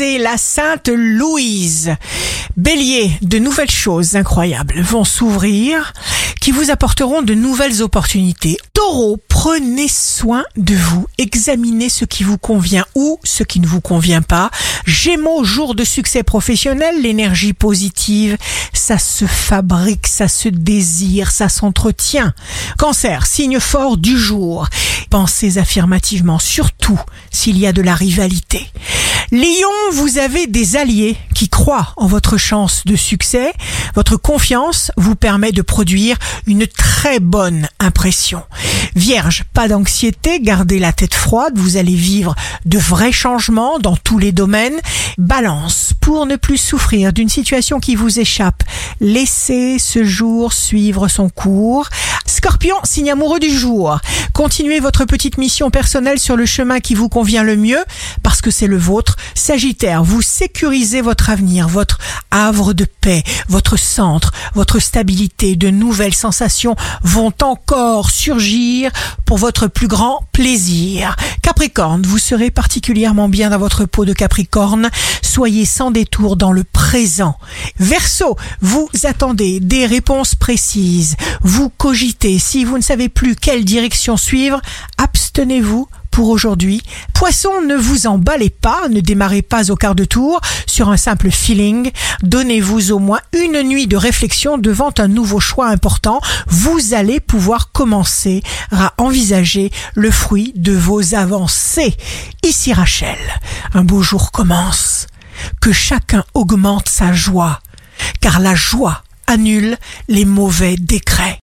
c'est la Sainte Louise. Bélier, de nouvelles choses incroyables vont s'ouvrir qui vous apporteront de nouvelles opportunités. Taureau, prenez soin de vous, examinez ce qui vous convient ou ce qui ne vous convient pas. Gémeaux, jour de succès professionnel, l'énergie positive, ça se fabrique, ça se désire, ça s'entretient. Cancer, signe fort du jour. Pensez affirmativement, surtout s'il y a de la rivalité. Lion, vous avez des alliés qui croient en votre chance de succès. Votre confiance vous permet de produire une très bonne impression. Vierge, pas d'anxiété, gardez la tête froide, vous allez vivre de vrais changements dans tous les domaines. Balance, pour ne plus souffrir d'une situation qui vous échappe, laissez ce jour suivre son cours. Scorpion, signe amoureux du jour. Continuez votre petite mission personnelle sur le chemin qui vous convient le mieux parce que c'est le vôtre. Sagittaire, vous sécurisez votre avenir, votre havre de paix, votre centre, votre stabilité. De nouvelles sensations vont encore surgir pour votre plus grand plaisir. Capricorne, vous serez particulièrement bien dans votre peau de Capricorne. Soyez sans détour dans le présent. Verseau, vous attendez des réponses précises. Vous cogitez. Si vous ne savez plus quelle direction suivre, abstenez-vous pour aujourd'hui. Poisson, ne vous emballez pas, ne démarrez pas au quart de tour sur un simple feeling. Donnez-vous au moins une nuit de réflexion devant un nouveau choix important. Vous allez pouvoir commencer à envisager le fruit de vos avancées. Ici Rachel, un beau jour commence. Que chacun augmente sa joie, car la joie annule les mauvais décrets.